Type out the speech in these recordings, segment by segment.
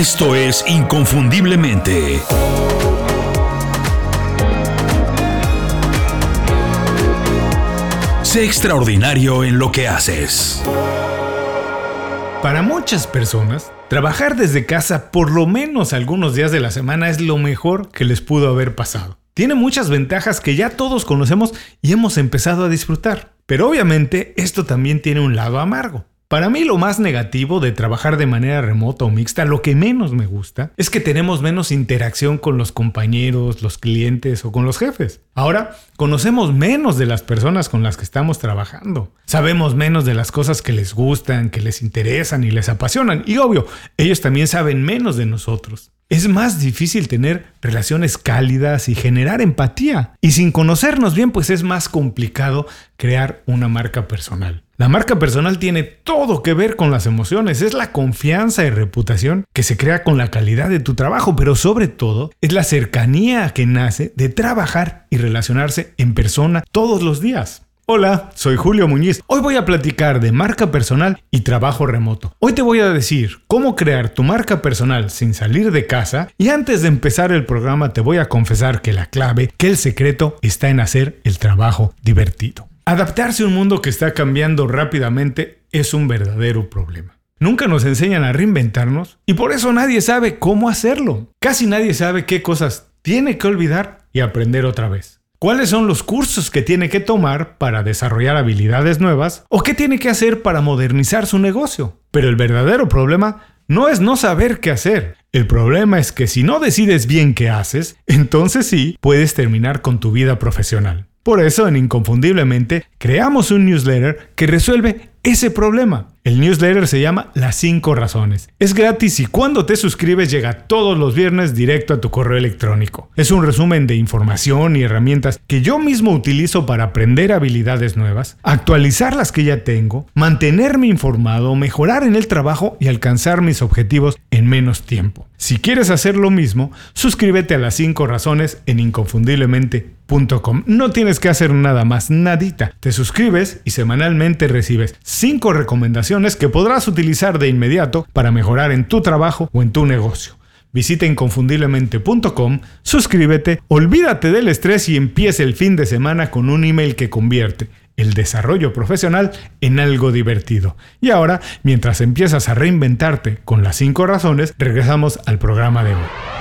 Esto es Inconfundiblemente. Sé extraordinario en lo que haces. Para muchas personas, trabajar desde casa por lo menos algunos días de la semana es lo mejor que les pudo haber pasado. Tiene muchas ventajas que ya todos conocemos y hemos empezado a disfrutar. Pero obviamente esto también tiene un lado amargo. Para mí lo más negativo de trabajar de manera remota o mixta, lo que menos me gusta, es que tenemos menos interacción con los compañeros, los clientes o con los jefes. Ahora, conocemos menos de las personas con las que estamos trabajando. Sabemos menos de las cosas que les gustan, que les interesan y les apasionan. Y obvio, ellos también saben menos de nosotros. Es más difícil tener relaciones cálidas y generar empatía. Y sin conocernos bien, pues es más complicado crear una marca personal. La marca personal tiene todo que ver con las emociones, es la confianza y reputación que se crea con la calidad de tu trabajo, pero sobre todo es la cercanía que nace de trabajar y relacionarse en persona todos los días. Hola, soy Julio Muñiz. Hoy voy a platicar de marca personal y trabajo remoto. Hoy te voy a decir cómo crear tu marca personal sin salir de casa y antes de empezar el programa te voy a confesar que la clave, que el secreto está en hacer el trabajo divertido. Adaptarse a un mundo que está cambiando rápidamente es un verdadero problema. Nunca nos enseñan a reinventarnos y por eso nadie sabe cómo hacerlo. Casi nadie sabe qué cosas tiene que olvidar y aprender otra vez. ¿Cuáles son los cursos que tiene que tomar para desarrollar habilidades nuevas o qué tiene que hacer para modernizar su negocio? Pero el verdadero problema no es no saber qué hacer. El problema es que si no decides bien qué haces, entonces sí puedes terminar con tu vida profesional. Por eso, en Inconfundiblemente, creamos un newsletter que resuelve ese problema. El newsletter se llama Las 5 Razones. Es gratis y cuando te suscribes llega todos los viernes directo a tu correo electrónico. Es un resumen de información y herramientas que yo mismo utilizo para aprender habilidades nuevas, actualizar las que ya tengo, mantenerme informado, mejorar en el trabajo y alcanzar mis objetivos en menos tiempo. Si quieres hacer lo mismo, suscríbete a Las 5 Razones en inconfundiblemente.com. No tienes que hacer nada más, nadita. Te suscribes y semanalmente recibes 5 recomendaciones que podrás utilizar de inmediato para mejorar en tu trabajo o en tu negocio. Visita inconfundiblemente.com, suscríbete, olvídate del estrés y empiece el fin de semana con un email que convierte el desarrollo profesional en algo divertido. Y ahora, mientras empiezas a reinventarte con las 5 razones, regresamos al programa de hoy.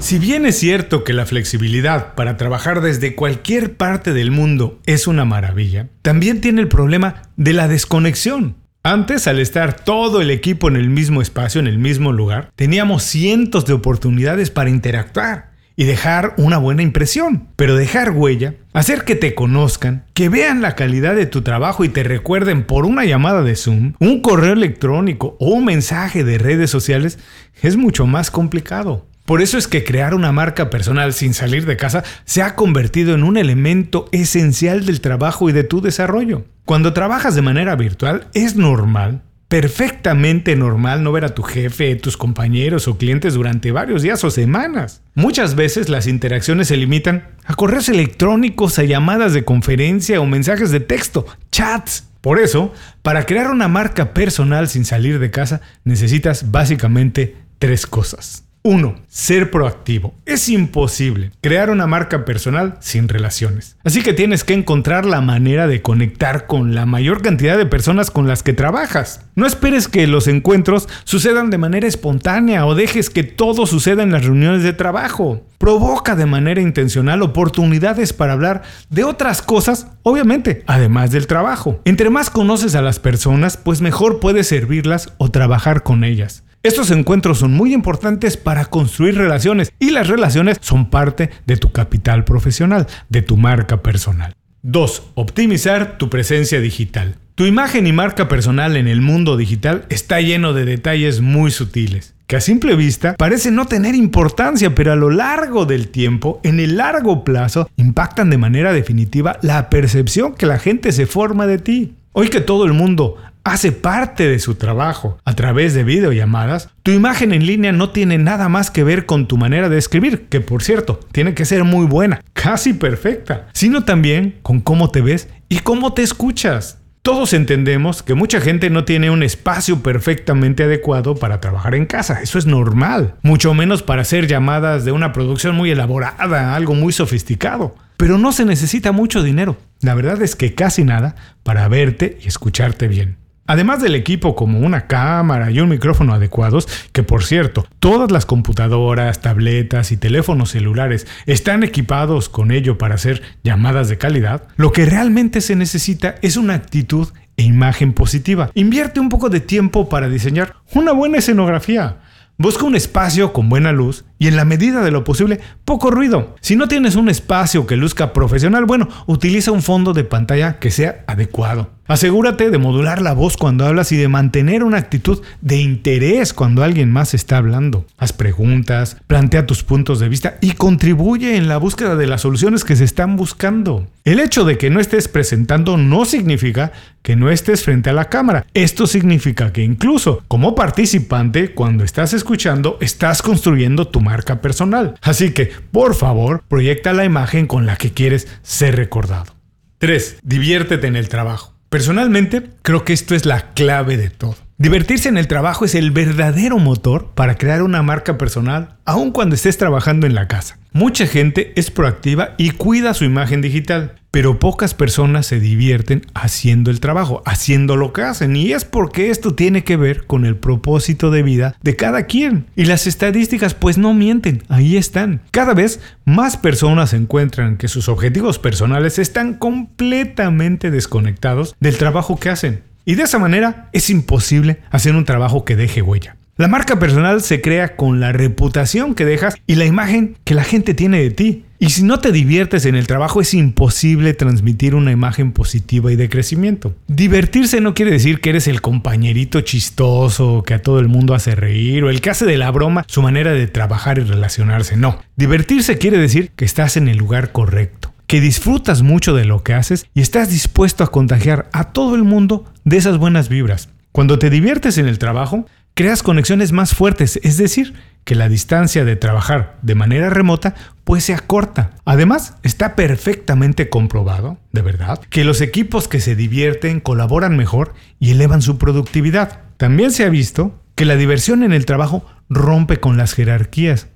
Si bien es cierto que la flexibilidad para trabajar desde cualquier parte del mundo es una maravilla, también tiene el problema de la desconexión. Antes, al estar todo el equipo en el mismo espacio, en el mismo lugar, teníamos cientos de oportunidades para interactuar y dejar una buena impresión. Pero dejar huella, hacer que te conozcan, que vean la calidad de tu trabajo y te recuerden por una llamada de Zoom, un correo electrónico o un mensaje de redes sociales, es mucho más complicado. Por eso es que crear una marca personal sin salir de casa se ha convertido en un elemento esencial del trabajo y de tu desarrollo. Cuando trabajas de manera virtual es normal, perfectamente normal no ver a tu jefe, tus compañeros o clientes durante varios días o semanas. Muchas veces las interacciones se limitan a correos electrónicos, a llamadas de conferencia o mensajes de texto, chats. Por eso, para crear una marca personal sin salir de casa necesitas básicamente tres cosas. 1. Ser proactivo. Es imposible crear una marca personal sin relaciones. Así que tienes que encontrar la manera de conectar con la mayor cantidad de personas con las que trabajas. No esperes que los encuentros sucedan de manera espontánea o dejes que todo suceda en las reuniones de trabajo. Provoca de manera intencional oportunidades para hablar de otras cosas, obviamente, además del trabajo. Entre más conoces a las personas, pues mejor puedes servirlas o trabajar con ellas. Estos encuentros son muy importantes para construir relaciones y las relaciones son parte de tu capital profesional, de tu marca personal. 2. Optimizar tu presencia digital. Tu imagen y marca personal en el mundo digital está lleno de detalles muy sutiles, que a simple vista parecen no tener importancia, pero a lo largo del tiempo, en el largo plazo, impactan de manera definitiva la percepción que la gente se forma de ti. Hoy que todo el mundo hace parte de su trabajo a través de videollamadas, tu imagen en línea no tiene nada más que ver con tu manera de escribir, que por cierto, tiene que ser muy buena, casi perfecta, sino también con cómo te ves y cómo te escuchas. Todos entendemos que mucha gente no tiene un espacio perfectamente adecuado para trabajar en casa, eso es normal, mucho menos para hacer llamadas de una producción muy elaborada, algo muy sofisticado. Pero no se necesita mucho dinero, la verdad es que casi nada, para verte y escucharte bien. Además del equipo como una cámara y un micrófono adecuados, que por cierto, todas las computadoras, tabletas y teléfonos celulares están equipados con ello para hacer llamadas de calidad, lo que realmente se necesita es una actitud e imagen positiva. Invierte un poco de tiempo para diseñar una buena escenografía. Busca un espacio con buena luz y en la medida de lo posible poco ruido. Si no tienes un espacio que luzca profesional, bueno, utiliza un fondo de pantalla que sea adecuado. Asegúrate de modular la voz cuando hablas y de mantener una actitud de interés cuando alguien más está hablando. Haz preguntas, plantea tus puntos de vista y contribuye en la búsqueda de las soluciones que se están buscando. El hecho de que no estés presentando no significa que no estés frente a la cámara. Esto significa que incluso como participante, cuando estás escuchando, estás construyendo tu marca personal. Así que, por favor, proyecta la imagen con la que quieres ser recordado. 3. Diviértete en el trabajo. Personalmente, creo que esto es la clave de todo. Divertirse en el trabajo es el verdadero motor para crear una marca personal, aun cuando estés trabajando en la casa. Mucha gente es proactiva y cuida su imagen digital, pero pocas personas se divierten haciendo el trabajo, haciendo lo que hacen, y es porque esto tiene que ver con el propósito de vida de cada quien. Y las estadísticas pues no mienten, ahí están. Cada vez más personas encuentran que sus objetivos personales están completamente desconectados del trabajo que hacen. Y de esa manera es imposible hacer un trabajo que deje huella. La marca personal se crea con la reputación que dejas y la imagen que la gente tiene de ti. Y si no te diviertes en el trabajo es imposible transmitir una imagen positiva y de crecimiento. Divertirse no quiere decir que eres el compañerito chistoso que a todo el mundo hace reír o el que hace de la broma su manera de trabajar y relacionarse. No, divertirse quiere decir que estás en el lugar correcto que disfrutas mucho de lo que haces y estás dispuesto a contagiar a todo el mundo de esas buenas vibras. Cuando te diviertes en el trabajo, creas conexiones más fuertes, es decir, que la distancia de trabajar de manera remota pues se acorta. Además, está perfectamente comprobado, de verdad, que los equipos que se divierten colaboran mejor y elevan su productividad. También se ha visto que la diversión en el trabajo rompe con las jerarquías.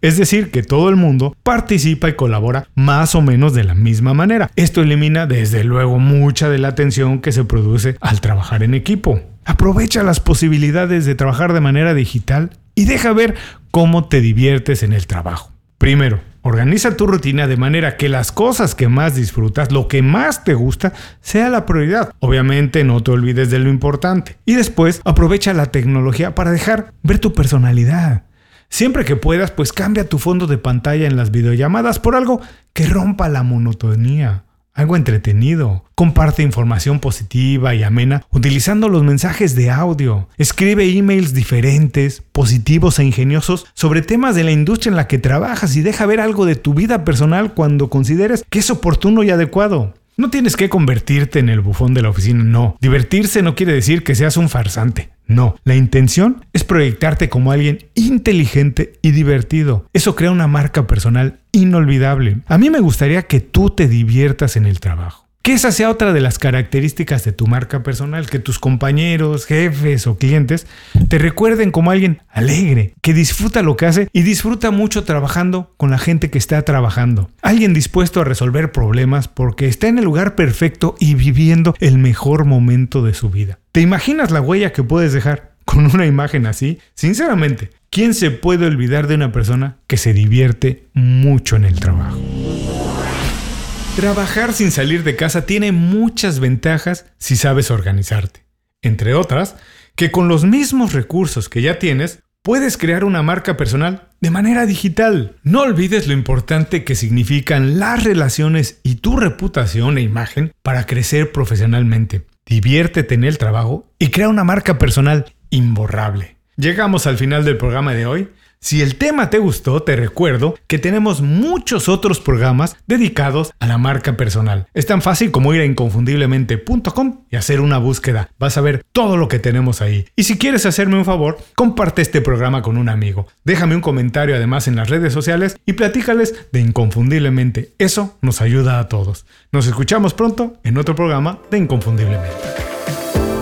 Es decir, que todo el mundo participa y colabora más o menos de la misma manera. Esto elimina desde luego mucha de la tensión que se produce al trabajar en equipo. Aprovecha las posibilidades de trabajar de manera digital y deja ver cómo te diviertes en el trabajo. Primero, Organiza tu rutina de manera que las cosas que más disfrutas, lo que más te gusta, sea la prioridad. Obviamente no te olvides de lo importante. Y después aprovecha la tecnología para dejar ver tu personalidad. Siempre que puedas, pues cambia tu fondo de pantalla en las videollamadas por algo que rompa la monotonía algo entretenido. Comparte información positiva y amena utilizando los mensajes de audio. Escribe emails diferentes, positivos e ingeniosos sobre temas de la industria en la que trabajas y deja ver algo de tu vida personal cuando consideres que es oportuno y adecuado. No tienes que convertirte en el bufón de la oficina, no. Divertirse no quiere decir que seas un farsante. No, la intención es proyectarte como alguien inteligente y divertido. Eso crea una marca personal inolvidable. A mí me gustaría que tú te diviertas en el trabajo. Que esa sea otra de las características de tu marca personal, que tus compañeros, jefes o clientes te recuerden como alguien alegre, que disfruta lo que hace y disfruta mucho trabajando con la gente que está trabajando. Alguien dispuesto a resolver problemas porque está en el lugar perfecto y viviendo el mejor momento de su vida. ¿Te imaginas la huella que puedes dejar con una imagen así? Sinceramente, ¿quién se puede olvidar de una persona que se divierte mucho en el trabajo? Trabajar sin salir de casa tiene muchas ventajas si sabes organizarte. Entre otras, que con los mismos recursos que ya tienes, puedes crear una marca personal de manera digital. No olvides lo importante que significan las relaciones y tu reputación e imagen para crecer profesionalmente. Diviértete en el trabajo y crea una marca personal imborrable. Llegamos al final del programa de hoy. Si el tema te gustó, te recuerdo que tenemos muchos otros programas dedicados a la marca personal. Es tan fácil como ir a inconfundiblemente.com y hacer una búsqueda. Vas a ver todo lo que tenemos ahí. Y si quieres hacerme un favor, comparte este programa con un amigo. Déjame un comentario además en las redes sociales y platícales de Inconfundiblemente. Eso nos ayuda a todos. Nos escuchamos pronto en otro programa de Inconfundiblemente.